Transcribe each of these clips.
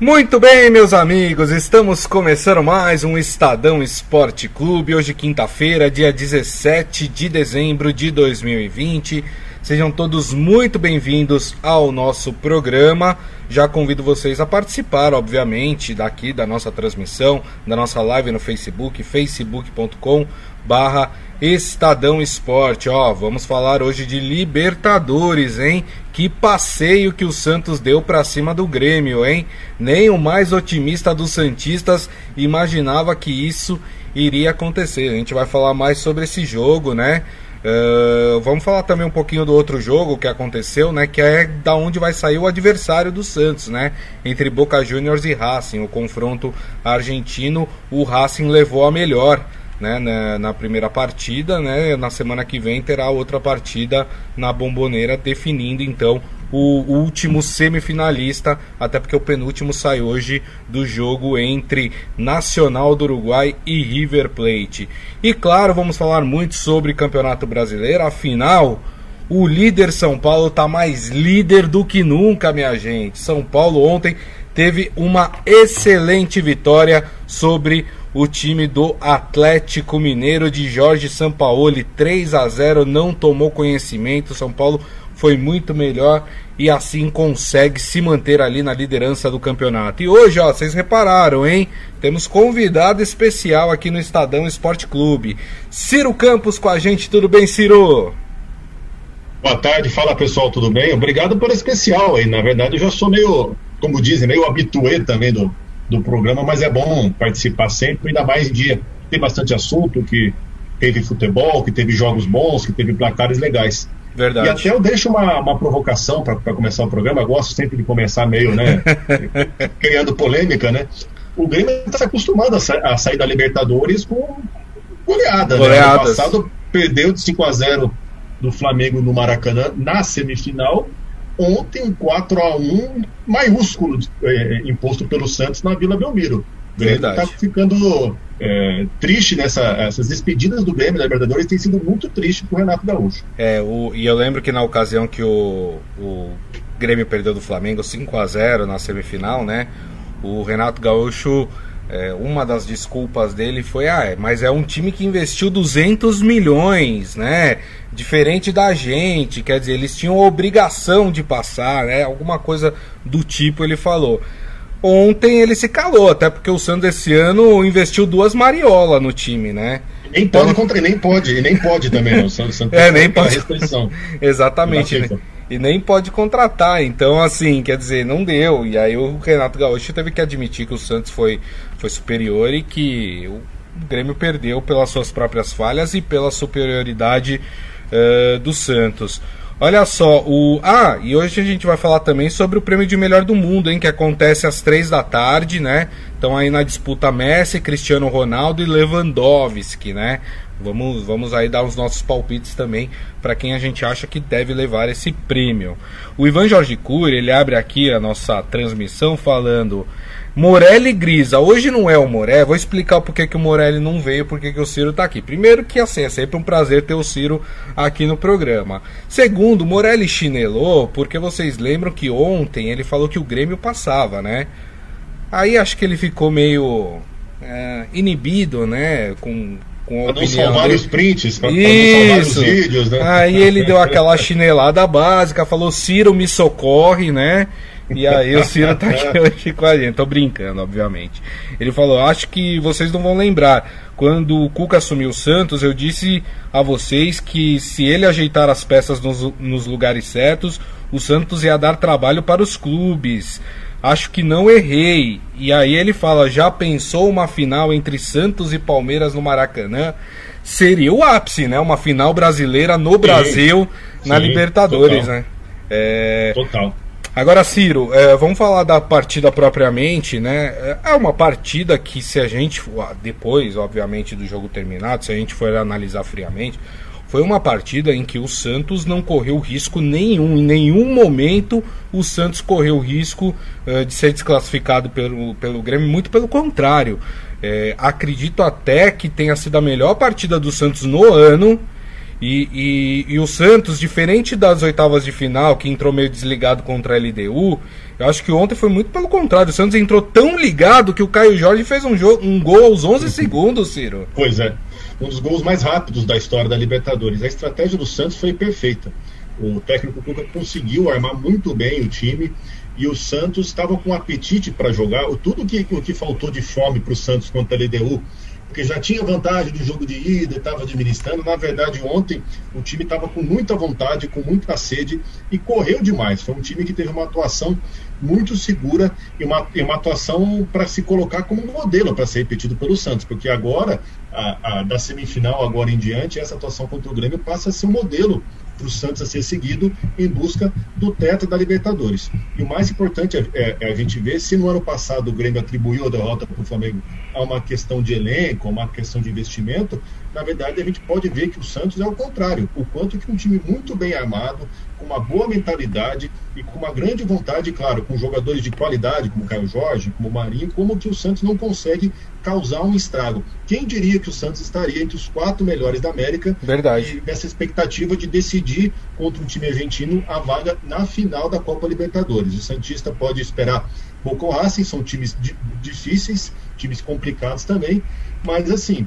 Muito bem, meus amigos, estamos começando mais um Estadão Esporte Clube. Hoje, quinta-feira, dia 17 de dezembro de 2020. Sejam todos muito bem-vindos ao nosso programa. Já convido vocês a participar, obviamente, daqui da nossa transmissão, da nossa live no Facebook, facebook.com barra Estadão Esporte. Ó, vamos falar hoje de Libertadores, hein? Que passeio que o Santos deu para cima do Grêmio, hein? Nem o mais otimista dos Santistas imaginava que isso iria acontecer. A gente vai falar mais sobre esse jogo, né? Uh, vamos falar também um pouquinho do outro jogo que aconteceu, né? Que é da onde vai sair o adversário do Santos, né? Entre Boca Juniors e Racing, o confronto argentino, o Racing levou a melhor. Né, na, na, primeira partida, né, na semana que vem terá outra partida na Bomboneira, definindo então o último semifinalista, até porque o penúltimo sai hoje do jogo entre Nacional do Uruguai e River Plate. E claro, vamos falar muito sobre Campeonato Brasileiro, afinal, o líder São Paulo está mais líder do que nunca, minha gente. São Paulo ontem teve uma excelente vitória sobre o time do Atlético Mineiro de Jorge Sampaoli, 3 a 0, não tomou conhecimento. São Paulo foi muito melhor e assim consegue se manter ali na liderança do campeonato. E hoje, ó, vocês repararam, hein? Temos convidado especial aqui no Estadão Esporte Clube. Ciro Campos com a gente, tudo bem, Ciro? Boa tarde, fala pessoal, tudo bem? Obrigado pelo especial aí. Na verdade, eu já sou meio, como dizem, meio habituê também do, do programa, mas é bom participar sempre, ainda mais em dia. Tem bastante assunto, que teve futebol, que teve jogos bons, que teve placares legais. Verdade. E até eu deixo uma, uma provocação para começar o programa. Eu gosto sempre de começar meio, né? criando polêmica, né? O Grêmio está se acostumado a, sa a, sair da Libertadores com goleada. Né? Ano passado perdeu de 5 a 0 do Flamengo no Maracanã na semifinal. Ontem, 4 a 1 maiúsculo é, imposto pelo Santos na Vila Belmiro. O Grêmio está ficando é, triste nessa. Essas despedidas do Grêmio da Libertadores tem sido muito triste pro Renato Gaúcho. É, o, e eu lembro que na ocasião que o, o Grêmio perdeu do Flamengo 5 a 0 na semifinal, né? O Renato Gaúcho. É, uma das desculpas dele foi: ah, é, mas é um time que investiu 200 milhões, né? Diferente da gente, quer dizer, eles tinham obrigação de passar, né? Alguma coisa do tipo ele falou. Ontem ele se calou, até porque o Santos esse ano investiu duas Mariola no time, né? Nem pode então... contra, nem pode, e nem pode também, não. O Santos, Santos é, nem pode. restrição. Exatamente. Né? E nem pode contratar, então assim, quer dizer, não deu. E aí o Renato Gaúcho teve que admitir que o Santos foi, foi superior e que o Grêmio perdeu pelas suas próprias falhas e pela superioridade uh, do Santos. Olha só, o. Ah, e hoje a gente vai falar também sobre o prêmio de melhor do mundo, hein? Que acontece às três da tarde, né? Então aí na disputa Messi, Cristiano Ronaldo e Lewandowski, né? Vamos, vamos aí dar os nossos palpites também para quem a gente acha que deve levar esse prêmio. O Ivan Jorge Cury, ele abre aqui a nossa transmissão falando Morelli Grisa. Hoje não é o Morelli. Vou explicar porque que o Morelli não veio, porque que o Ciro está aqui. Primeiro que assim, é sempre um prazer ter o Ciro aqui no programa. Segundo, Morelli chinelou, porque vocês lembram que ontem ele falou que o Grêmio passava, né? Aí acho que ele ficou meio é, inibido, né? Com, com a pra não salvar dele. os prints, pra, Isso. pra não salvar os vídeos, né? Aí ele deu aquela chinelada básica, falou Ciro me socorre, né? E aí o Ciro tá aqui hoje com a gente. Tô brincando, obviamente. Ele falou: Acho que vocês não vão lembrar. Quando o Cuca assumiu o Santos, eu disse a vocês que se ele ajeitar as peças nos, nos lugares certos, o Santos ia dar trabalho para os clubes. Acho que não errei. E aí ele fala: já pensou uma final entre Santos e Palmeiras no Maracanã? Seria o ápice, né? Uma final brasileira no Brasil, sim, na sim, Libertadores, total. né? É... Total. Agora, Ciro, é, vamos falar da partida propriamente, né? É uma partida que, se a gente, depois, obviamente, do jogo terminado, se a gente for analisar friamente, foi uma partida em que o Santos não correu risco nenhum. Em nenhum momento o Santos correu risco uh, de ser desclassificado pelo, pelo Grêmio, muito pelo contrário. É, acredito até que tenha sido a melhor partida do Santos no ano E, e, e, o Santos, diferente das oitavas de final, que entrou meio desligado contra a LDU, eu acho que ontem foi muito pelo contrário. O Santos entrou tão ligado que o Caio Jorge fez um, jogo, um gol aos 11 segundos, Ciro. Pois é. Um dos gols mais rápidos da história da Libertadores. A estratégia do Santos foi perfeita. O técnico Cuca conseguiu armar muito bem o time e o Santos estava com apetite para jogar. Tudo que, o que faltou de fome para o Santos contra a LDU porque já tinha vantagem do jogo de ida, estava administrando. Na verdade, ontem o time estava com muita vontade, com muita sede e correu demais. Foi um time que teve uma atuação muito segura e uma, e uma atuação para se colocar como modelo para ser repetido pelo Santos, porque agora, a, a, da semifinal agora em diante, essa atuação contra o Grêmio passa a ser um modelo para o Santos a ser seguido em busca do teto da Libertadores. E o mais importante é, é, é a gente ver se no ano passado o Grêmio atribuiu a derrota para o Flamengo a uma questão de elenco, a uma questão de investimento, na verdade a gente pode ver que o Santos é o contrário, o quanto que um time muito bem armado, com uma boa mentalidade e com uma grande vontade, claro, com jogadores de qualidade, como o Caio Jorge, como o Marinho, como que o Santos não consegue causar um estrago. Quem diria que o Santos estaria entre os quatro melhores da América? Verdade. E nessa expectativa de decidir contra um time argentino a vaga na final da Copa Libertadores. O Santista pode esperar Boca Racing, são times difíceis, times complicados também, mas assim,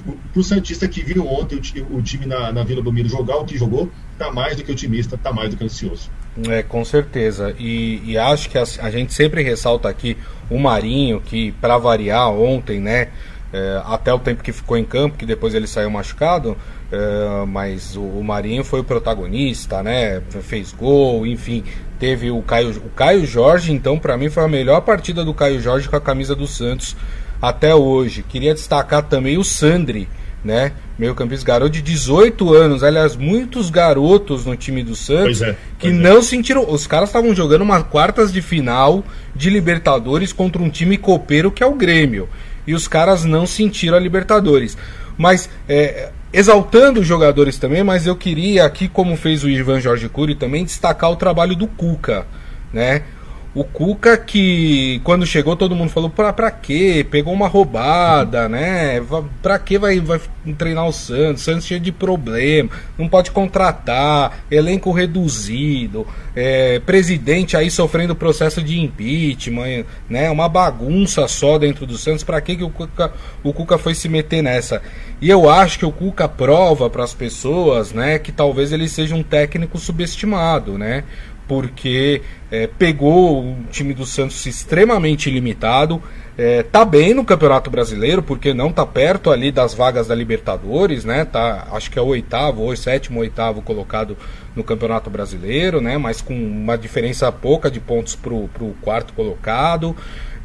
para o Santista que viu ontem o, o time na, na, Vila Belmiro jogar o que jogou, está mais do que otimista, está mais do que ansioso. É, com certeza. E, e acho que a, a, gente sempre ressalta aqui o Marinho, que para variar ontem, né? É, até o tempo que ficou em campo, que depois ele saiu machucado, é, mas o, o, Marinho foi o protagonista, né? Fez gol, enfim, teve o Caio, o Caio Jorge, então para mim foi a melhor partida do Caio Jorge com a camisa do Santos até hoje. Queria destacar também o Sandri, né? Meio campista garoto de 18 anos. Aliás, muitos garotos no time do Santos é, que é. não sentiram. Os caras estavam jogando uma quartas de final de Libertadores contra um time copeiro que é o Grêmio. E os caras não sentiram a Libertadores. Mas é, exaltando os jogadores também, mas eu queria aqui, como fez o Ivan Jorge Cury, também destacar o trabalho do Cuca, né? O Cuca que quando chegou todo mundo falou pra, pra quê? Pegou uma roubada, né? Pra que vai, vai treinar o Santos? Santos cheio de problema, não pode contratar, elenco reduzido, é, presidente aí sofrendo processo de impeachment, né? Uma bagunça só dentro do Santos. Pra que, que o, Cuca, o Cuca foi se meter nessa? E eu acho que o Cuca prova para as pessoas, né, que talvez ele seja um técnico subestimado, né? Porque é, pegou o time do Santos extremamente limitado. É, tá bem no Campeonato Brasileiro, porque não tá perto ali das vagas da Libertadores, né? Tá, acho que é o oitavo, ou sétimo, oitavo colocado no Campeonato Brasileiro, né? Mas com uma diferença pouca de pontos pro, pro quarto colocado.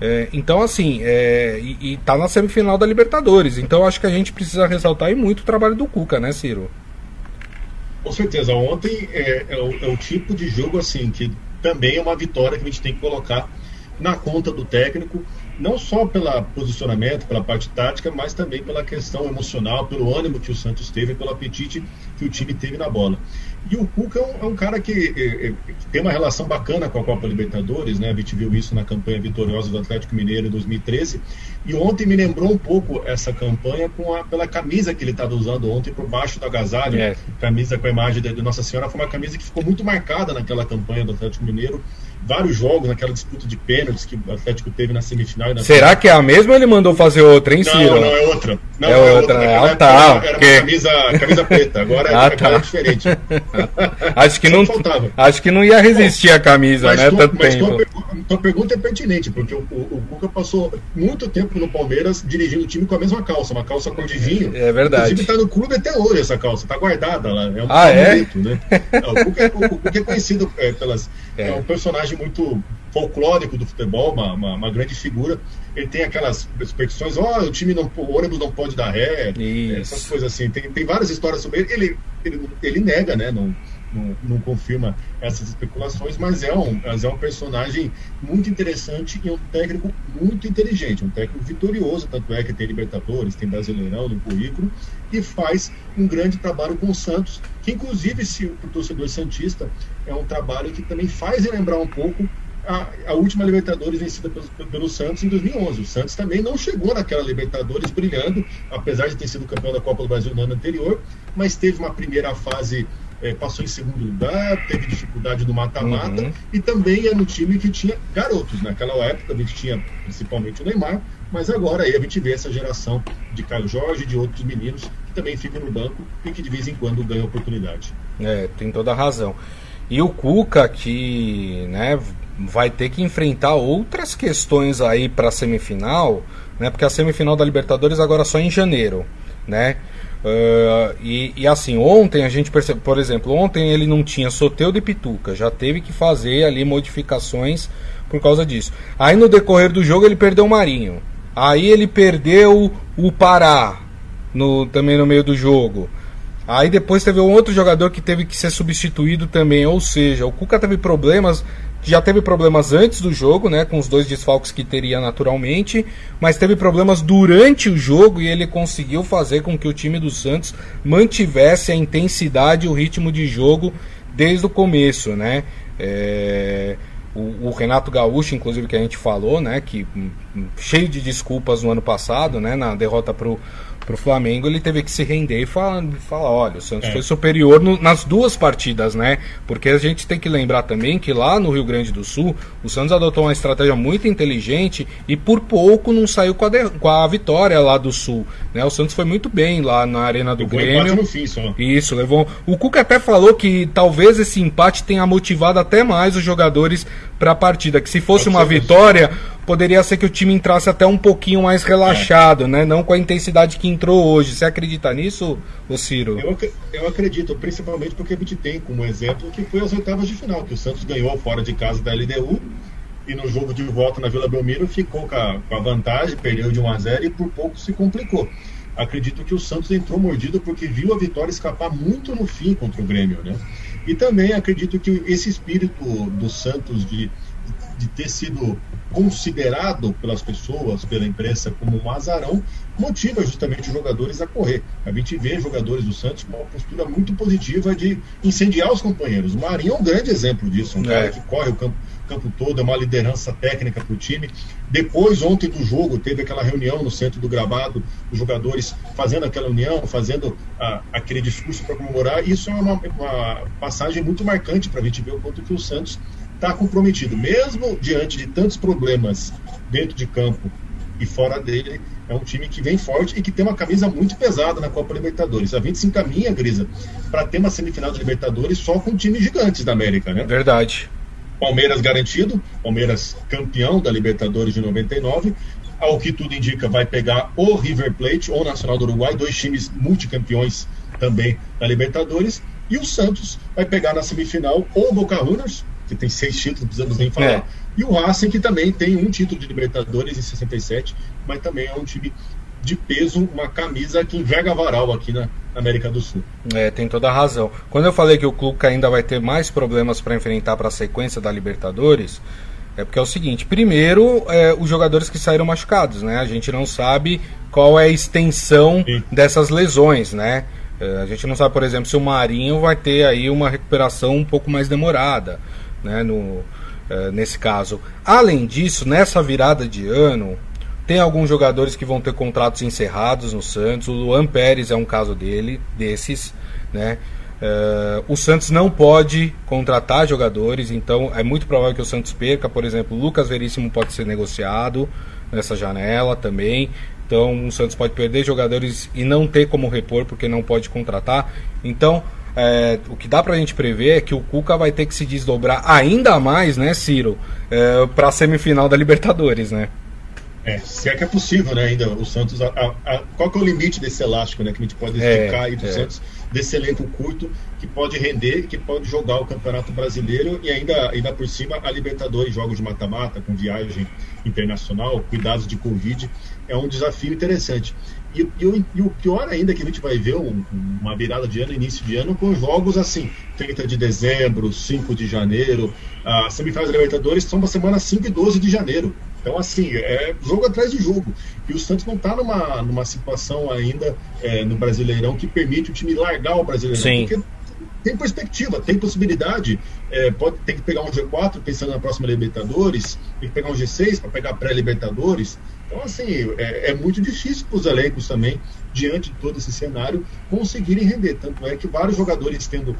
É, então, assim, é, e, e tá na semifinal da Libertadores. Então, acho que a gente precisa ressaltar aí muito o trabalho do Cuca, né, Ciro? Com certeza. Ontem é, é, o, é, o, tipo de jogo assim que também é uma vitória que a gente tem que colocar na conta do técnico, não só pelo posicionamento, pela parte tática, mas também pela questão emocional, pelo ânimo que o Santos teve, pelo apetite que o time teve na bola. E o Cuca é um, é um cara que, é, que, tem uma relação bacana com a Copa Libertadores, né? A gente viu isso na campanha vitoriosa do Atlético Mineiro em 2013. E ontem me lembrou um pouco essa campanha com a, pela camisa que ele estava usando ontem por baixo do agasalho, é. camisa com a imagem de, de Nossa Senhora. Foi uma camisa que ficou muito marcada naquela campanha do Atlético Mineiro vários jogos naquela disputa de pênaltis que o Atlético teve na semifinal. Na Será final. que é a mesma ou ele mandou fazer outra, hein, Ciro? Não, não, é outra. Não, é, é outra, outra. Ah, tá. Era, uma camisa, camisa preta, agora, é, ah, tá. agora é diferente. acho, que não, acho que não ia resistir Bom, a camisa, né? Tu, tanto tempo. Tua, pergunta é pertinente, porque o, o, o Cuca passou muito tempo no Palmeiras dirigindo o time com a mesma calça, uma calça cor de vinho. É verdade. Inclusive tá no clube até hoje essa calça, tá guardada lá. É um ah, é? Bonito, né? o, Cuca, o, o Cuca é conhecido é, pelas. É. é um personagem muito folclórico do futebol, uma, uma, uma, grande figura. Ele tem aquelas superstições, ó, oh, o time não, o ônibus não pode dar ré, Isso. essas coisas assim. Tem, tem várias histórias sobre ele. Ele, ele, ele nega, né? Não, não, não, confirma essas especulações, mas é um, mas é um personagem muito interessante e um técnico muito inteligente, um técnico vitorioso, tanto é que tem Libertadores, tem Brasileirão no currículo, e faz um grande trabalho com o Santos, que inclusive, se o torcedor Santista, é um trabalho que também faz lembrar um pouco a, a última Libertadores vencida pelo, pelo, Santos em 2011. O Santos também não chegou naquela Libertadores brilhando, apesar de ter sido campeão da Copa do Brasil no ano anterior, mas teve uma primeira fase é, passou em segundo lugar, teve dificuldade no mata-mata uhum. e também era um time que tinha garotos. Naquela época a gente tinha principalmente o Neymar, mas agora aí a gente vê essa geração de Caio Jorge e de outros meninos que também ficam no banco e que de vez em quando ganham oportunidade. É, tem toda a razão. E o Cuca que, né, vai ter que enfrentar outras questões aí para a semifinal, né? Porque a semifinal da Libertadores agora só em janeiro, né? Uh, e, e, assim, ontem a gente percebeu, por exemplo, ontem ele não tinha Soteudo e Pituca, já teve que fazer ali modificações por causa disso. Aí no decorrer do jogo ele perdeu o Marinho. Aí ele perdeu o Pará no, também no meio do jogo. Aí depois teve um outro jogador que teve que ser substituído também, ou seja, o Cuca teve problemas já teve problemas antes do jogo, né, com os dois desfalques que teria naturalmente, mas teve problemas durante o jogo e ele conseguiu fazer com que o time do Santos mantivesse a intensidade e o ritmo de jogo desde o começo, né? É, o, o, Renato Gaúcho, inclusive, que a gente falou, né, que hum, hum, cheio de desculpas no ano passado, né, na derrota pro pro Flamengo, ele teve que se render e falar, falar olha, o Santos é. foi superior no, nas duas partidas, né? Porque a gente tem que lembrar também que lá no Rio Grande do Sul, o Santos adotou uma estratégia muito inteligente e por pouco não saiu com a, de, com a vitória lá do Sul, né? O Santos foi muito bem lá na Arena do levou Grêmio. No fim, só. Isso, levou. O Cuca até falou que talvez esse empate tenha motivado até mais os jogadores para a partida, que se fosse uma vitória, poderia ser que o time entrasse até um pouquinho mais relaxado, é. né? Não com a intensidade que entrou hoje. Você acredita nisso, ô Ciro? Eu, eu acredito, principalmente porque a gente tem como exemplo que foi as oitavas de final, que o Santos ganhou fora de casa da LDU e no jogo de volta na Vila Belmiro ficou com a, com a vantagem, perdeu de 1 a 0 e por pouco se complicou. Acredito que o Santos entrou mordido porque viu a vitória escapar muito no fim contra o Grêmio, né? E também acredito que esse espírito do Santos de de ter sido considerado pelas pessoas, pela imprensa, como um azarão, motiva justamente os jogadores a correr. A gente vê jogadores do Santos com uma postura muito positiva de incendiar os companheiros. O Marinho é um grande exemplo disso, um é. cara que corre o campo, campo todo, é uma liderança técnica para o time. Depois, ontem do jogo, teve aquela reunião no centro do gravado, os jogadores fazendo aquela união, fazendo a, aquele discurso para comemorar. Isso é uma, uma passagem muito marcante para a gente ver o quanto que o Santos está comprometido, mesmo diante de tantos problemas dentro de campo e fora dele, é um time que vem forte e que tem uma camisa muito pesada na Copa Libertadores. A gente se encaminha, Grisa, para ter uma semifinal de Libertadores só com times gigantes da América, né? Verdade. Palmeiras garantido, Palmeiras campeão da Libertadores de 99. Ao que tudo indica, vai pegar o River Plate ou o Nacional do Uruguai, dois times multicampeões também da Libertadores. E o Santos vai pegar na semifinal ou o Boca Juniors, que tem seis títulos, não precisamos nem falar. É. E o Racing, que também tem um título de Libertadores em 67, mas também é um time de peso, uma camisa que enverga varal aqui na América do Sul. É, tem toda a razão. Quando eu falei que o Clube ainda vai ter mais problemas para enfrentar para a sequência da Libertadores, é porque é o seguinte: primeiro, é, os jogadores que saíram machucados, né? A gente não sabe qual é a extensão Sim. dessas lesões, né? É, a gente não sabe, por exemplo, se o Marinho vai ter aí uma recuperação um pouco mais demorada né, no, é, nesse caso. Além disso, nessa virada de ano, tem alguns jogadores que vão ter contratos encerrados no Santos. O Luan Pérez é um caso dele, desses, né? Uh, o Santos não pode contratar jogadores, então é muito provável que o Santos perca. Por exemplo, o Lucas Veríssimo pode ser negociado nessa janela também. Então o Santos pode perder jogadores e não ter como repor porque não pode contratar. Então é, o que dá pra gente prever é que o Cuca vai ter que se desdobrar ainda mais, né, Ciro, é, pra semifinal da Libertadores, né? É, se é que é possível, né, ainda, o Santos, a, a, qual que é o limite desse elástico, né, que a gente pode é, esticar é, aí do é. Santos, desse elenco curto, que pode render, que pode jogar o Campeonato Brasileiro e ainda, ainda por cima a Libertadores, jogos de mata-mata, com viagem internacional, cuidados de Covid, é um desafio interessante. E, e, e, o pior ainda é que a gente vai ver um, uma virada de ano, início de ano, com jogos assim, 30 de dezembro, 5 de janeiro, a semifinais da Libertadores são para semana 5 e 12 de janeiro. Então, assim, é jogo atrás de jogo. E o Santos não está numa, numa situação ainda é, no Brasileirão que permite o time largar o Brasileirão. Sim. Porque tem perspectiva, tem possibilidade. É, pode, tem que pegar um G4 pensando na próxima Libertadores, tem que pegar um G6 para pegar pré-Libertadores. Então, assim, é, é muito difícil para os elencos também, diante de todo esse cenário, conseguirem render. Tanto é que vários jogadores tendo,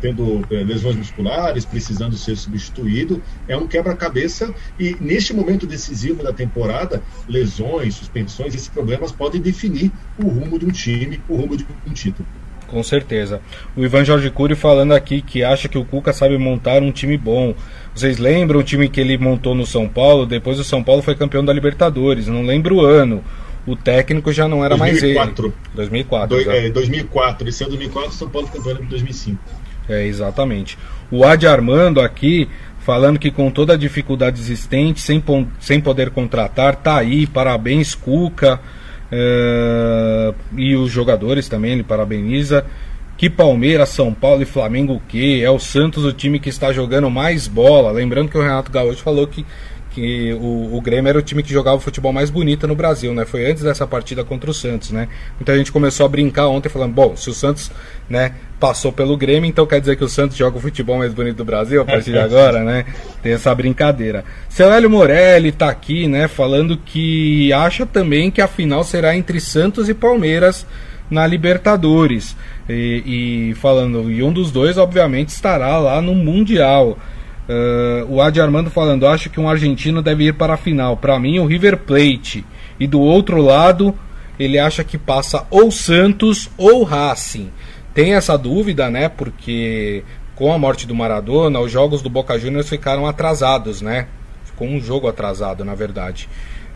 tendo é, lesões musculares, precisando ser substituído, é um quebra-cabeça. E neste momento decisivo da temporada, lesões, suspensões, esses problemas podem definir o rumo de um time, o rumo de um título. Com certeza. O Ivan Jorge Cury falando aqui que acha que o Cuca sabe montar um time bom. Vocês lembram o time que ele montou no São Paulo? Depois o São Paulo foi campeão da Libertadores. Não lembro o ano. O técnico já não era 2004. mais ele. 2004. Do, é, 2004. Esse é 2004, São Paulo campeão em 2005. É, exatamente. O Adi Armando aqui falando que com toda a dificuldade existente, sem, sem poder contratar, tá aí, parabéns Cuca. Uh, e os jogadores também, ele parabeniza. Que Palmeiras, São Paulo e Flamengo o quê? É o Santos o time que está jogando mais bola. Lembrando que o Renato Gaúcho falou que, que o, o Grêmio era o time que jogava o futebol mais bonito no Brasil, né? Foi antes dessa partida contra o Santos, né? Então a gente começou a brincar ontem falando, bom, se o Santos, né, passou pelo Grêmio, então quer dizer que o Santos joga o futebol mais bonito do Brasil a partir de agora, né? Tem essa brincadeira. Celélio Morelli tá aqui, né, falando que acha também que a final será entre Santos e Palmeiras na Libertadores. E, e falando, e um dos dois, obviamente, estará lá no Mundial. Uh, o Adi Armando falando, acho que um argentino deve ir para a final. Para mim, o River Plate. E do outro lado, ele acha que passa ou Santos ou Racing. Tem essa dúvida, né? Porque com a morte do Maradona, os jogos do Boca Juniors ficaram atrasados, né? Ficou um jogo atrasado, na verdade.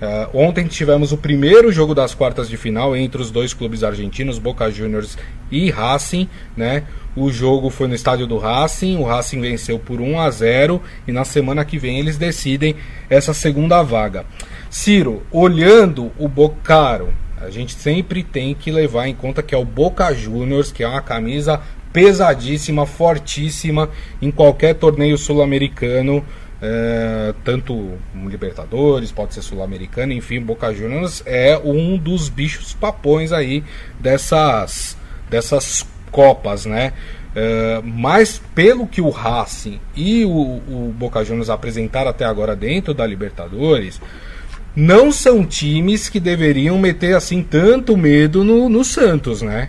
Uh, ontem tivemos o primeiro jogo das quartas de final entre os dois clubes argentinos, Boca Juniors e Racing, né? O jogo foi no estádio do Racing, o Racing venceu por 1 a 0 e na semana que vem eles decidem essa segunda vaga. Ciro, olhando o Bocaro, a gente sempre tem que levar em conta que é o Boca Juniors, que é uma camisa pesadíssima, fortíssima em qualquer torneio sul-americano. É, tanto Libertadores, pode ser Sul-Americano, enfim, Boca Juniors é um dos bichos papões aí dessas, dessas Copas, né? É, mas pelo que o Racing e o, o Boca Juniors apresentaram até agora dentro da Libertadores, não são times que deveriam meter assim tanto medo no, no Santos, né?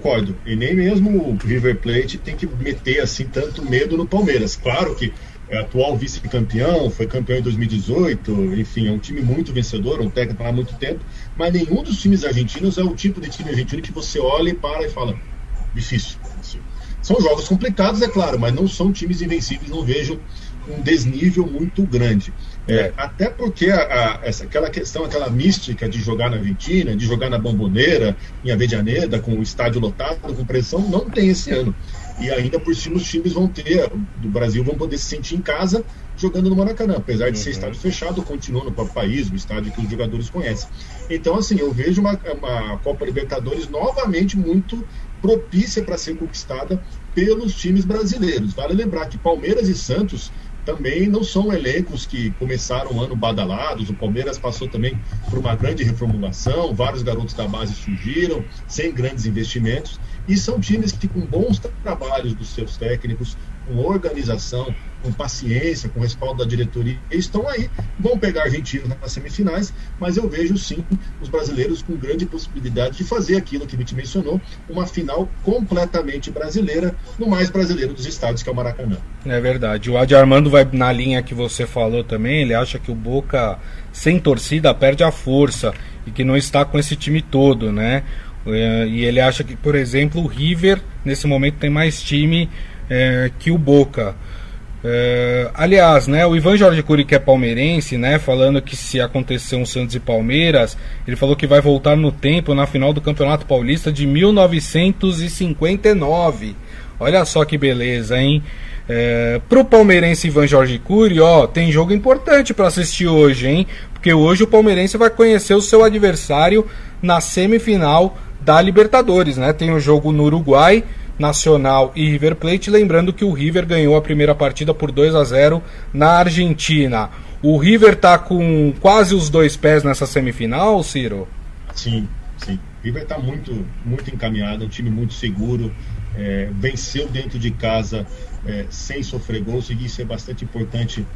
Concordo. E nem mesmo o River Plate tem que meter assim tanto medo no Palmeiras. Claro que é atual vice-campeão, foi campeão em 2018, enfim, é um time muito vencedor, um técnico há muito tempo, mas nenhum dos times argentinos é o tipo de time argentino que você olha e para e fala, difícil. São jogos complicados, é claro, mas não são times invencíveis, não vejo um desnível muito grande. É. Até porque a, a, essa, aquela questão, aquela mística de jogar na Argentina, de jogar na Bomboneira, em Avedianeda, com o estádio lotado, com pressão, não tem esse ano. E ainda por cima os times vão ter, do Brasil vão poder se sentir em casa jogando no Maracanã, apesar de uhum. ser estádio fechado, continua no próprio país, o estádio que os jogadores conhecem. Então, assim, eu vejo uma, uma Copa Libertadores novamente muito propícia para ser conquistada pelos times brasileiros. Vale lembrar que Palmeiras e Santos também não são elencos que começaram o ano badalados. O Palmeiras passou também por uma grande reformulação, vários garotos da base surgiram, sem grandes investimentos. E são times que, com bons trabalhos dos seus técnicos, com organização, com paciência, com respaldo da diretoria, estão aí. Vão pegar argentinos nas semifinais, mas eu vejo sim os brasileiros com grande possibilidade de fazer aquilo que gente mencionou, uma final completamente brasileira, no mais brasileiro dos estados, que é o Maracanã. É verdade. O Adi Armando vai na linha que você falou também, ele acha que o Boca sem torcida perde a força e que não está com esse time todo, né? É, e ele acha que, por exemplo, o River nesse momento tem mais time é, que o Boca. É, aliás, né, o Ivan Jorge Cury, que é palmeirense, né, falando que se acontecer um Santos e Palmeiras, ele falou que vai voltar no tempo na final do Campeonato Paulista de 1959. Olha só que beleza, hein? É, pro palmeirense Ivan Jorge Cury, ó, tem jogo importante para assistir hoje, hein? Porque hoje o palmeirense vai conhecer o seu adversário na semifinal da Libertadores, né? Tem o jogo no Uruguai, Nacional e River Plate, lembrando que o River ganhou a primeira partida por 2 a 0 na Argentina. O River tá com quase os dois pés nessa semifinal, Ciro? Sim, sim. O River tá muito muito encaminhado, um time muito seguro, é, venceu dentro de casa é, sem sofrer gols, e isso é bastante importante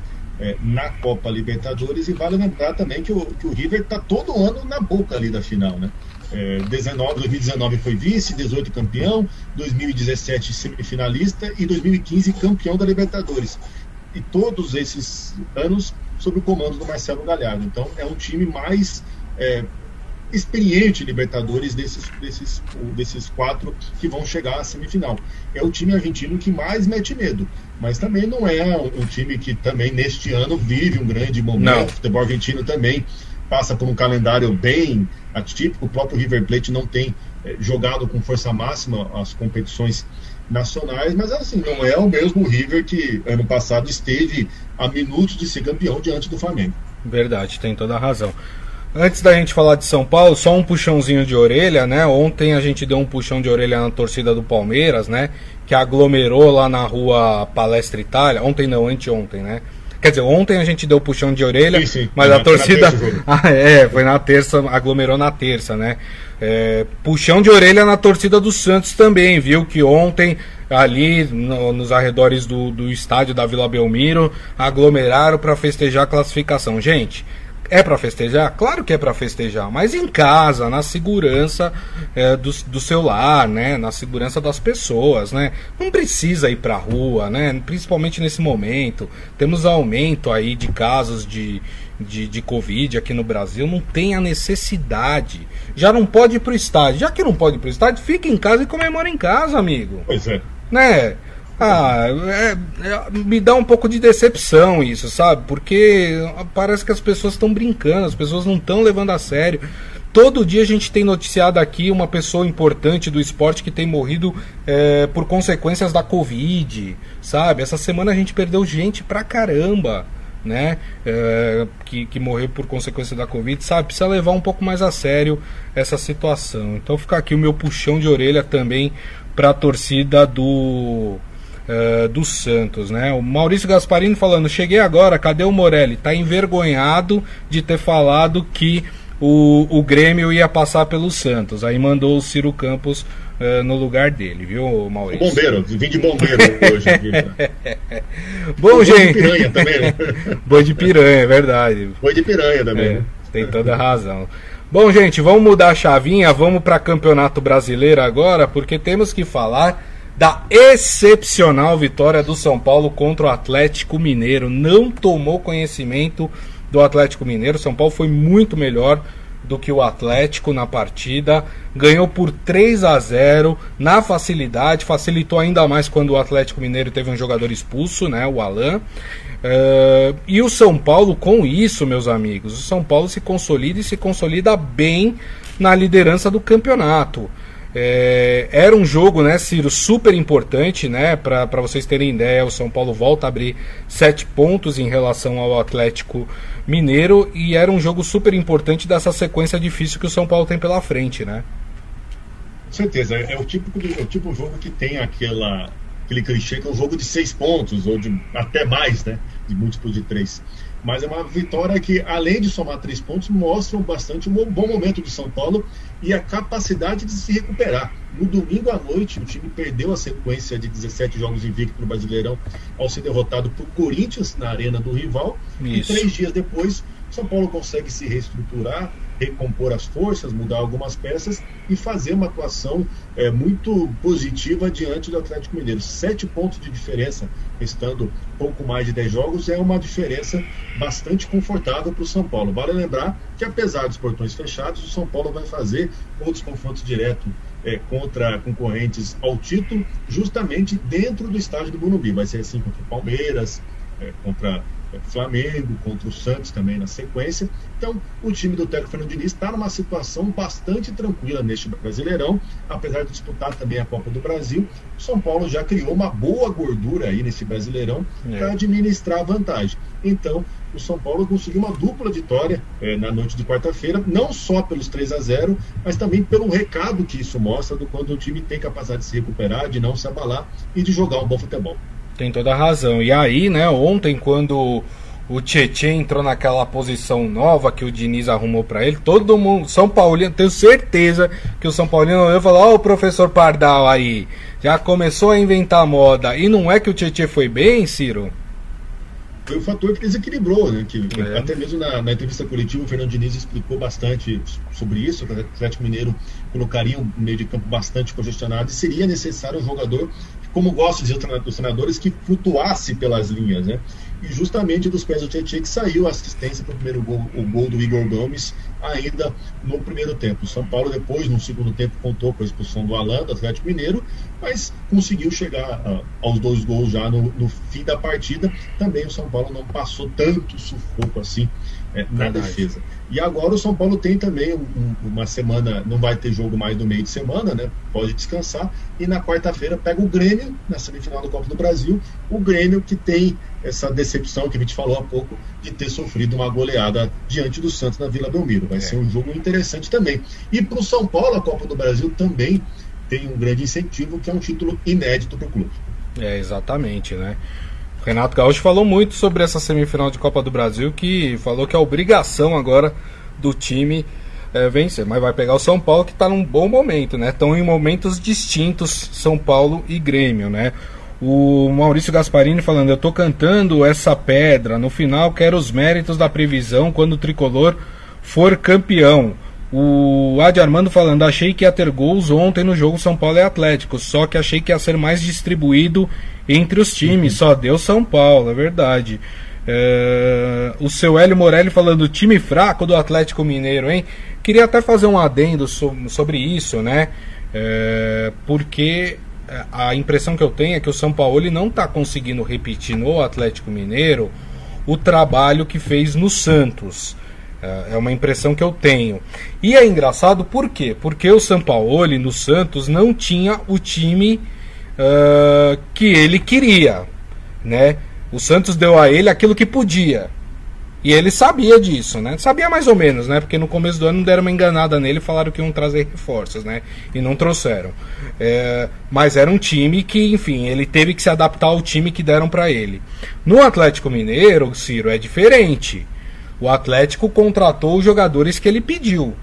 é, na Copa Libertadores. E vale lembrar também que o, que o River está todo ano na boca ali da final, né? É, 19, 2019 foi vice, 18 campeão, 2017 semifinalista e 2015 campeão da Libertadores. E todos esses anos sob o comando do Marcelo Galhardo. Então é um time mais é, experiente Libertadores desses, desses, desses quatro que vão chegar à semifinal. É o time argentino que mais mete medo, mas também não é um, um time que também neste ano vive um grande momento. Não. O futebol argentino também passa por um calendário bem atípico. O próprio River Plate não tem é, jogado com força máxima as competições nacionais, mas assim, não é o mesmo River que ano passado esteve a minutos de ser campeão diante do Flamengo. Verdade, tem toda a razão. Antes da gente falar de São Paulo, só um puxãozinho de orelha, né? Ontem a gente deu um puxão de orelha na torcida do Palmeiras, né? Que aglomerou lá na rua Palestra Itália. Ontem não, anteontem, né? Quer dizer, ontem a gente deu puxão de orelha, sim, sim. mas a torcida. ah, é, foi na terça, aglomerou na terça, né? É, puxão de orelha na torcida do Santos também, viu? Que ontem, ali no, nos arredores do, do estádio da Vila Belmiro, aglomeraram para festejar a classificação. Gente, é para festejar? Claro que é para festejar, mas em casa, na segurança é, do, do seu lar, né? Na segurança das pessoas, né? Não precisa ir para a rua, né? Principalmente nesse momento. Temos aumento aí de casos de, de, de Covid aqui no Brasil. Não tem a necessidade. Já não pode ir pro estádio. Já que não pode ir pro estádio, fica em casa e comemora em casa, amigo. Pois é. Né? Ah, é, é, me dá um pouco de decepção isso, sabe? Porque parece que as pessoas estão brincando, as pessoas não estão levando a sério. Todo dia a gente tem noticiado aqui uma pessoa importante do esporte que tem morrido é, por consequências da Covid, sabe? Essa semana a gente perdeu gente pra caramba, né? É, que, que morreu por consequência da Covid, sabe? Precisa levar um pouco mais a sério essa situação. Então fica aqui o meu puxão de orelha também para a torcida do uh, do Santos, né? O Maurício Gasparini falando: cheguei agora, cadê o Morelli? Tá envergonhado de ter falado que o, o Grêmio ia passar pelo Santos. Aí mandou o Ciro Campos uh, no lugar dele, viu, Maurício? O bombeiro, vim de bombeiro hoje aqui. Né? Bom, gente. Boi de piranha também, né? Boi de piranha, é verdade. Boi de piranha também. É, né? Tem toda a razão. Bom, gente, vamos mudar a chavinha, vamos para Campeonato Brasileiro agora, porque temos que falar da excepcional vitória do São Paulo contra o Atlético Mineiro. Não tomou conhecimento do Atlético Mineiro. São Paulo foi muito melhor do que o Atlético na partida. Ganhou por 3 a 0 na facilidade. Facilitou ainda mais quando o Atlético Mineiro teve um jogador expulso, né, o Alan. Uh, e o São Paulo, com isso, meus amigos, o São Paulo se consolida e se consolida bem na liderança do campeonato. É, era um jogo, né, Ciro, super importante, né? Para vocês terem ideia, o São Paulo volta a abrir sete pontos em relação ao Atlético Mineiro e era um jogo super importante dessa sequência difícil que o São Paulo tem pela frente, né? Com certeza, é o tipo de, é o tipo de jogo que tem aquela, aquele clichê que é um jogo de seis pontos, ou de até mais, né? De múltiplo de três mas é uma vitória que, além de somar três pontos, mostra bastante um bom momento do São Paulo e a capacidade de se recuperar. No domingo à noite, o time perdeu a sequência de 17 jogos invicto no Brasileirão ao ser derrotado por Corinthians na arena do rival. Isso. E três dias depois, São Paulo consegue se reestruturar, recompor as forças, mudar algumas peças e fazer uma atuação é, muito positiva diante do Atlético Mineiro. Sete pontos de diferença, restando pouco mais de dez jogos, é uma diferença bastante confortável para o São Paulo. Vale lembrar que, apesar dos portões fechados, o São Paulo vai fazer outros confrontos diretos é, contra concorrentes ao título, justamente dentro do estádio do Morumbi. Vai ser assim contra o Palmeiras, é, contra Flamengo, contra o Santos também na sequência. Então, o time do Técnico Fernando Diniz está numa situação bastante tranquila neste Brasileirão, apesar de disputar também a Copa do Brasil. O São Paulo já criou uma boa gordura aí nesse Brasileirão é. para administrar a vantagem. Então, o São Paulo conseguiu uma dupla vitória é, na noite de quarta-feira, não só pelos 3 a 0 mas também pelo recado que isso mostra do quando o time tem capacidade de se recuperar, de não se abalar e de jogar um bom futebol. Tem toda a razão. E aí, né, ontem, quando o Tietchan entrou naquela posição nova que o Diniz arrumou para ele. Todo mundo, São Paulino, tenho certeza que o São Paulino olhou e falou: Ó, oh, o professor Pardal aí, já começou a inventar moda. E não é que o Tietchan foi bem, Ciro? foi o fator que desequilibrou, né? Que, é. Até mesmo na, na, entrevista coletiva, o Fernando Diniz explicou bastante sobre isso. O Atlético Mineiro colocaria um meio de campo bastante congestionado e seria necessário um jogador, como gosta de os treinadores, que flutuasse pelas linhas, né? E justamente dos pés do Tietchan que saiu a assistência para o primeiro gol, o gol do Igor Gomes, ainda no primeiro tempo. O São Paulo, depois, no segundo tempo, contou com a expulsão do Alan, do Atlético Mineiro, mas conseguiu chegar uh, aos dois gols já no, no, fim da partida. Também o São Paulo não passou tanto sufoco assim é, na defesa. E agora o São Paulo tem também um, uma semana, não vai ter jogo mais no meio de semana, né? Pode descansar. E na quarta-feira pega o Grêmio, na semifinal do Copa do Brasil. O Grêmio que tem essa decepção que a gente falou há pouco de ter sofrido uma goleada diante do Santos na Vila Belmiro. Vai é. ser um jogo interessante também. E para o São Paulo, a Copa do Brasil também tem um grande incentivo, que é um título inédito para o clube. É, exatamente, né? Renato Gaúcho falou muito sobre essa semifinal de Copa do Brasil, que falou que é obrigação agora do time é, vencer, mas vai pegar o São Paulo que está num bom momento, né? Estão em momentos distintos São Paulo e Grêmio, né? O Maurício Gasparini falando, eu tô cantando essa pedra, no final quero os méritos da previsão quando o tricolor for campeão. O Adi Armando falando, achei que ia ter gols ontem no jogo São Paulo e Atlético, só que achei que ia ser mais distribuído entre os times, só deu São Paulo, é verdade. É, o seu Hélio Morelli falando, time fraco do Atlético Mineiro, hein? Queria até fazer um adendo so, sobre isso, né? É, porque a impressão que eu tenho é que o São Paulo não está conseguindo repetir no Atlético Mineiro o trabalho que fez no Santos. É, é uma impressão que eu tenho. E é engraçado por quê? Porque o São Paulo no Santos não tinha o time uh, que ele queria, né? O Santos deu a ele aquilo que podia. E ele sabia disso, né? Sabia mais ou menos, né? Porque no começo do ano deram uma enganada nele e falaram que iam trazer reforços, né? E não trouxeram. É, mas era um time que, enfim, ele teve que se adaptar ao time que deram para ele. No Atlético Mineiro, Ciro, é diferente. O Atlético contratou os jogadores que ele pediu.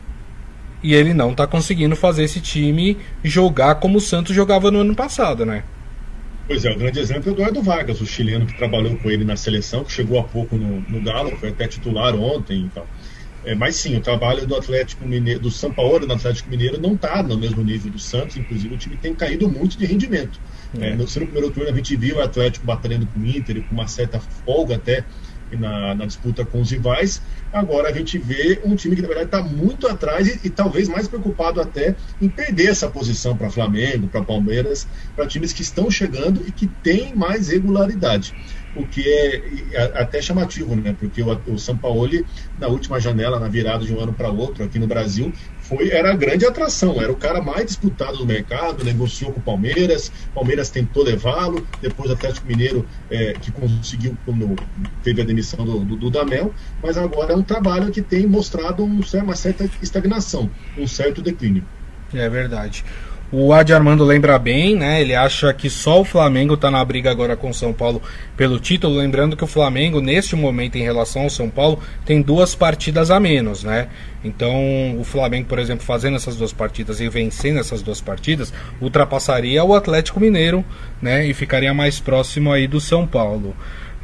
E ele não está conseguindo fazer esse time jogar como o Santos jogava no ano passado, né? Pois é, o grande exemplo é o Eduardo Vargas, o chileno que trabalhou com ele na seleção, que chegou há pouco no, no Galo, foi até titular ontem e tal. É, mas sim, o trabalho do Atlético Mineiro, do São Paulo no Atlético Mineiro não está no mesmo nível do Santos, inclusive o time tem caído muito de rendimento. É. É, no, no primeiro turno a gente viu o Atlético batendo com o Inter, com uma certa folga até na, na, disputa com os rivais. Agora a gente vê um time que na verdade está muito atrás e, e, talvez mais preocupado até em perder essa posição para Flamengo, para Palmeiras, para times que estão chegando e que têm mais regularidade o que é até chamativo, né? Porque o, o São Paulo, na última janela, na virada de um ano para outro aqui no Brasil, foi era a grande atração, era o cara mais disputado do mercado, negociou com o Palmeiras, Palmeiras tentou levá-lo, depois o Atlético Mineiro é, que conseguiu quando teve a demissão do, do, do Damel, mas agora é um trabalho que tem mostrado um, uma certa estagnação, um certo declínio. É verdade. O Adi Armando lembra bem, né? Ele acha que só o Flamengo está na briga agora com o São Paulo pelo título. Lembrando que o Flamengo, neste momento, em relação ao São Paulo, tem duas partidas a menos, né? Então, o Flamengo, por exemplo, fazendo essas duas partidas e vencendo essas duas partidas, ultrapassaria o Atlético Mineiro, né? E ficaria mais próximo aí do São Paulo.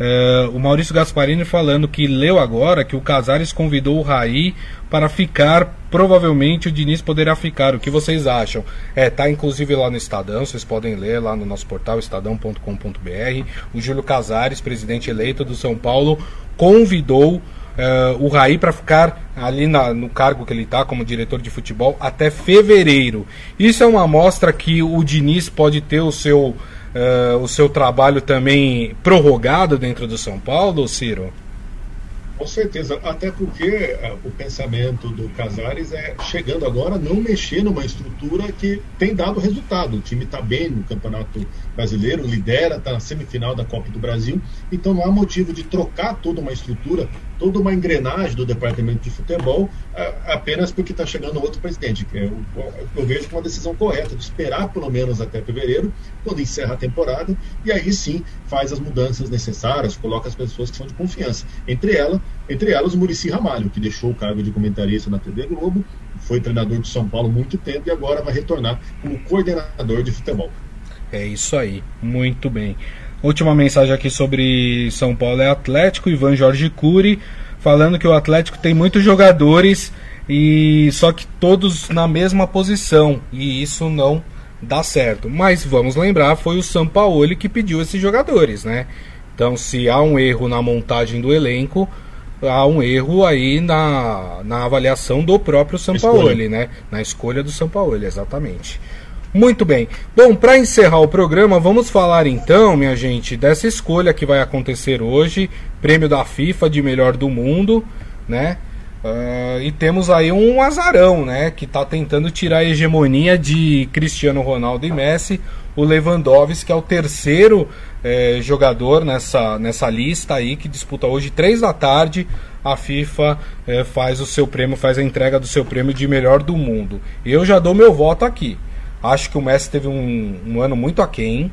Uh, o Maurício Gasparini falando que leu agora que o Casares convidou o Raí para ficar. Provavelmente o Diniz poderá ficar. O que vocês acham? É, tá inclusive lá no Estadão, vocês podem ler lá no nosso portal estadão.com.br. O Júlio Casares, presidente eleito do São Paulo, convidou uh, o Raí para ficar ali na, no cargo que ele está como diretor de futebol até fevereiro. Isso é uma amostra que o Diniz pode ter o seu uh, o seu trabalho também prorrogado dentro do São Paulo, Ciro? Com certeza, até porque uh, o pensamento do Casares é, chegando agora, não mexer numa estrutura que tem dado resultado. O time está bem no Campeonato Brasileiro, lidera, está na semifinal da Copa do Brasil, então não há motivo de trocar toda uma estrutura toda uma engrenagem do departamento de futebol apenas porque está chegando outro presidente. Eu, eu vejo como uma decisão correta de esperar pelo menos até fevereiro, quando encerra a temporada, e aí sim faz as mudanças necessárias, coloca as pessoas que são de confiança. Entre, ela, entre elas, o Murici Ramalho, que deixou o cargo de comentarista na TV Globo, foi treinador de São Paulo muito tempo e agora vai retornar como coordenador de futebol. É isso aí, muito bem. Última mensagem aqui sobre São Paulo é Atlético, Ivan Jorge Cury, falando que o Atlético tem muitos jogadores e só que todos na mesma posição e isso não dá certo. Mas vamos lembrar, foi o São Paulo que pediu esses jogadores, né? Então, se há um erro na montagem do elenco, há um erro aí na, na avaliação do próprio São Paulo, né? Na escolha do São Paulo, exatamente. Muito bem. Bom, para encerrar o programa, vamos falar então, minha gente, dessa escolha que vai acontecer hoje, prêmio da FIFA de melhor do mundo, né? Uh, e temos aí um azarão, né? Que está tentando tirar a hegemonia de Cristiano Ronaldo e Messi, o Lewandowski, que é o terceiro eh, jogador nessa, nessa lista aí, que disputa hoje, três da tarde, a FIFA eh, faz o seu prêmio, faz a entrega do seu prêmio de melhor do mundo. Eu já dou meu voto aqui. Acho que o Messi teve um, um ano muito aquém,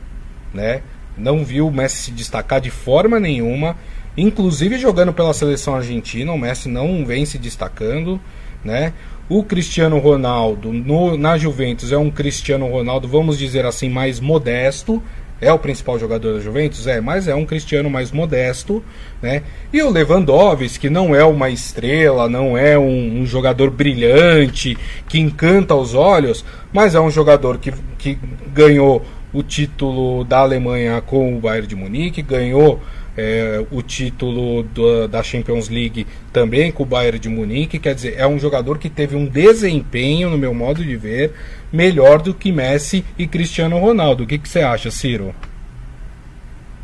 né? Não viu o Messi se destacar de forma nenhuma. Inclusive jogando pela seleção argentina, o Messi não vem se destacando, né? O Cristiano Ronaldo no, na Juventus é um Cristiano Ronaldo, vamos dizer assim, mais modesto. É o principal jogador da Juventus? É, mas é um Cristiano mais modesto, né? E o Lewandowski, que não é uma estrela, não é um, um, jogador brilhante, que encanta os olhos, mas é um jogador que, que ganhou o título da Alemanha com o Bayern de Munique, ganhou é, o título do, da Champions League também com o Bayern de Munique, quer dizer, é um jogador que teve um desempenho, no meu modo de ver, melhor do que Messi e Cristiano Ronaldo. O que, você acha, Ciro?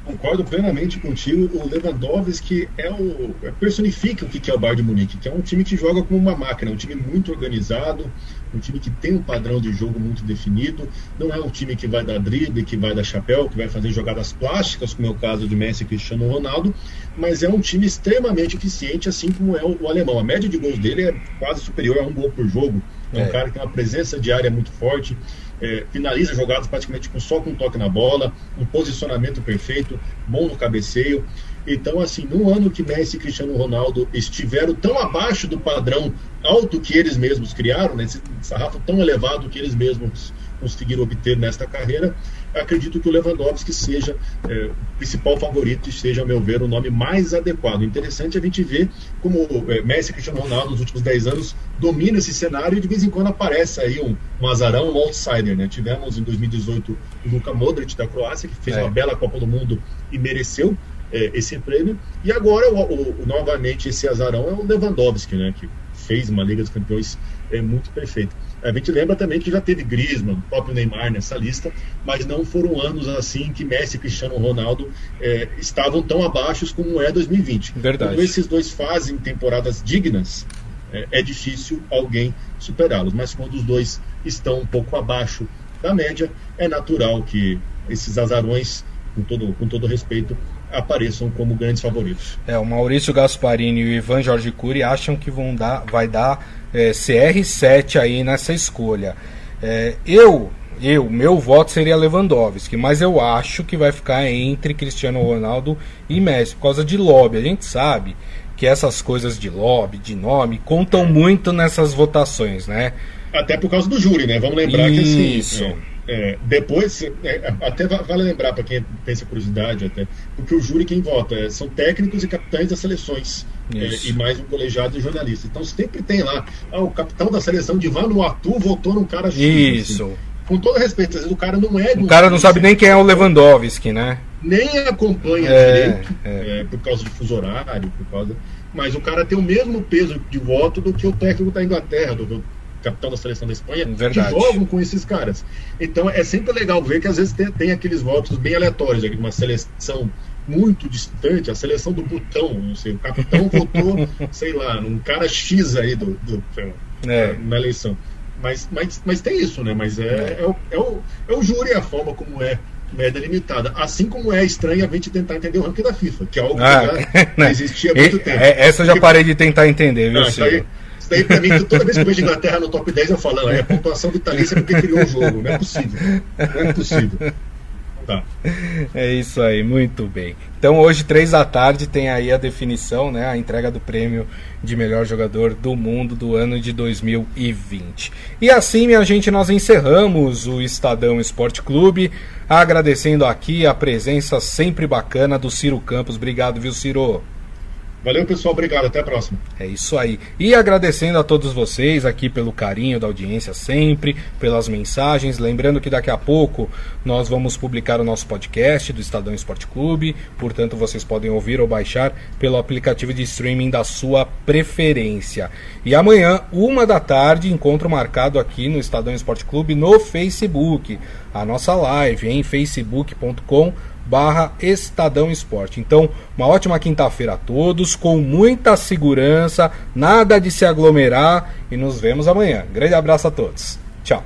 Concordo plenamente contigo. O Lewandowski é o é, personifica o que é o Bayern de Munique, que é um time que joga como uma máquina, um time muito organizado, um time que tem um padrão de jogo muito definido. Não é um time que vai dar drible, que vai dar chapéu, que vai fazer jogadas plásticas, como é o caso de Messi e Cristiano Ronaldo, mas é um time extremamente eficiente, assim como é o, o alemão. A média de gols dele é quase superior a um gol por jogo. É um é. cara que tem uma presença de área muito forte, é, finaliza jogadas praticamente com, só com um toque na bola, um posicionamento perfeito, bom no cabeceio. Então, assim, no ano que Messi e Cristiano Ronaldo estiveram tão abaixo do padrão alto que eles mesmos criaram, né, esse sarrafo tão elevado que eles mesmos conseguiram obter nesta carreira, acredito que o Lewandowski seja é, o principal favorito e seja, a meu ver, o nome mais adequado. Interessante a gente ver como é, Messi e Cristiano Ronaldo nos últimos 10 anos dominam esse cenário e de vez em quando aparece aí um, um azarão, um outsider. Né? Tivemos em 2018 o Luka Modric da Croácia, que fez é. uma bela Copa do Mundo e mereceu é, esse prêmio. E agora, o, o, novamente, esse azarão é o Lewandowski, né? que fez uma Liga dos Campeões é, muito perfeita. A gente lembra também que já teve Griezmann, o próprio Neymar nessa lista, mas não foram anos assim que Messi e Cristiano Ronaldo é, estavam tão abaixo como é 2020. Verdade. Quando esses dois fazem temporadas dignas, é, é difícil alguém superá-los. Mas quando os dois estão um pouco abaixo da média, é natural que esses azarões, com todo, com todo respeito, apareçam como grandes favoritos. É, o Maurício Gasparini e o Ivan Jorge Cury acham que vão dar, vai dar é, CR7 aí nessa escolha. É, eu, eu, meu voto seria Lewandowski, mas eu acho que vai ficar entre Cristiano Ronaldo e Messi por causa de lobby. A gente sabe que essas coisas de lobby, de nome, contam muito nessas votações, né? Até por causa do júri, né? Vamos lembrar Isso. que assim, é, depois, é, até vale lembrar para quem tem essa curiosidade, até, porque o júri quem vota é, são técnicos e capitães das seleções é, e mais um colegiado de jornalistas. Então sempre tem lá, ah, o capitão da seleção de Vanuatu votou num cara X. Isso. Assim. Com todo respeito, às vezes o cara não é. O cara não sabe nem quem é o Lewandowski, né? Nem acompanha é, direito, é. é. por causa de fuso horário, por causa. Mas o cara tem o mesmo peso de voto do que o técnico da Inglaterra, do, capitão da seleção da Espanha, Verdade. que jogam com esses caras. Então é sempre legal ver que às vezes tem, tem aqueles votos bem aleatórios, uma seleção muito distante, a seleção do Butão, não sei, o capitão votou, sei lá, num cara X aí do, do é. na eleição. Mas, mas, mas tem isso, né? Mas é, é. é, o, é, o, é o júri, a forma como é média limitada. Assim como é estranho a gente tentar entender o ranking da FIFA, que é algo ah, que já existia há muito tempo. É, essa eu já parei de tentar entender, viu, ah, isso, aí, isso daí pra mim, toda vez que eu vejo Inglaterra no top 10, eu falo, é a pontuação vitalícia porque criou o jogo. Não é possível. Não é possível. Tá. É isso aí, muito bem. Então hoje, três da tarde, tem aí a definição, né? A entrega do prêmio de melhor jogador do mundo do ano de 2020. E assim, minha gente, nós encerramos o Estadão Esporte Clube, agradecendo aqui a presença sempre bacana do Ciro Campos. Obrigado, viu, Ciro? Valeu, pessoal. Obrigado. Até a próxima. É isso aí. E agradecendo a todos vocês aqui pelo carinho da audiência sempre, pelas mensagens. Lembrando que daqui a pouco nós vamos publicar o nosso podcast do Estadão Esporte Clube. Portanto, vocês podem ouvir ou baixar pelo aplicativo de streaming da sua preferência. E amanhã, uma da tarde, encontro marcado aqui no Estadão Esporte Clube no Facebook. A nossa live em facebook.com barra Estadão Esporte. Então, uma ótima quinta-feira a todos, com muita segurança, nada de se aglomerar e nos vemos amanhã. Grande abraço a todos. Tchau.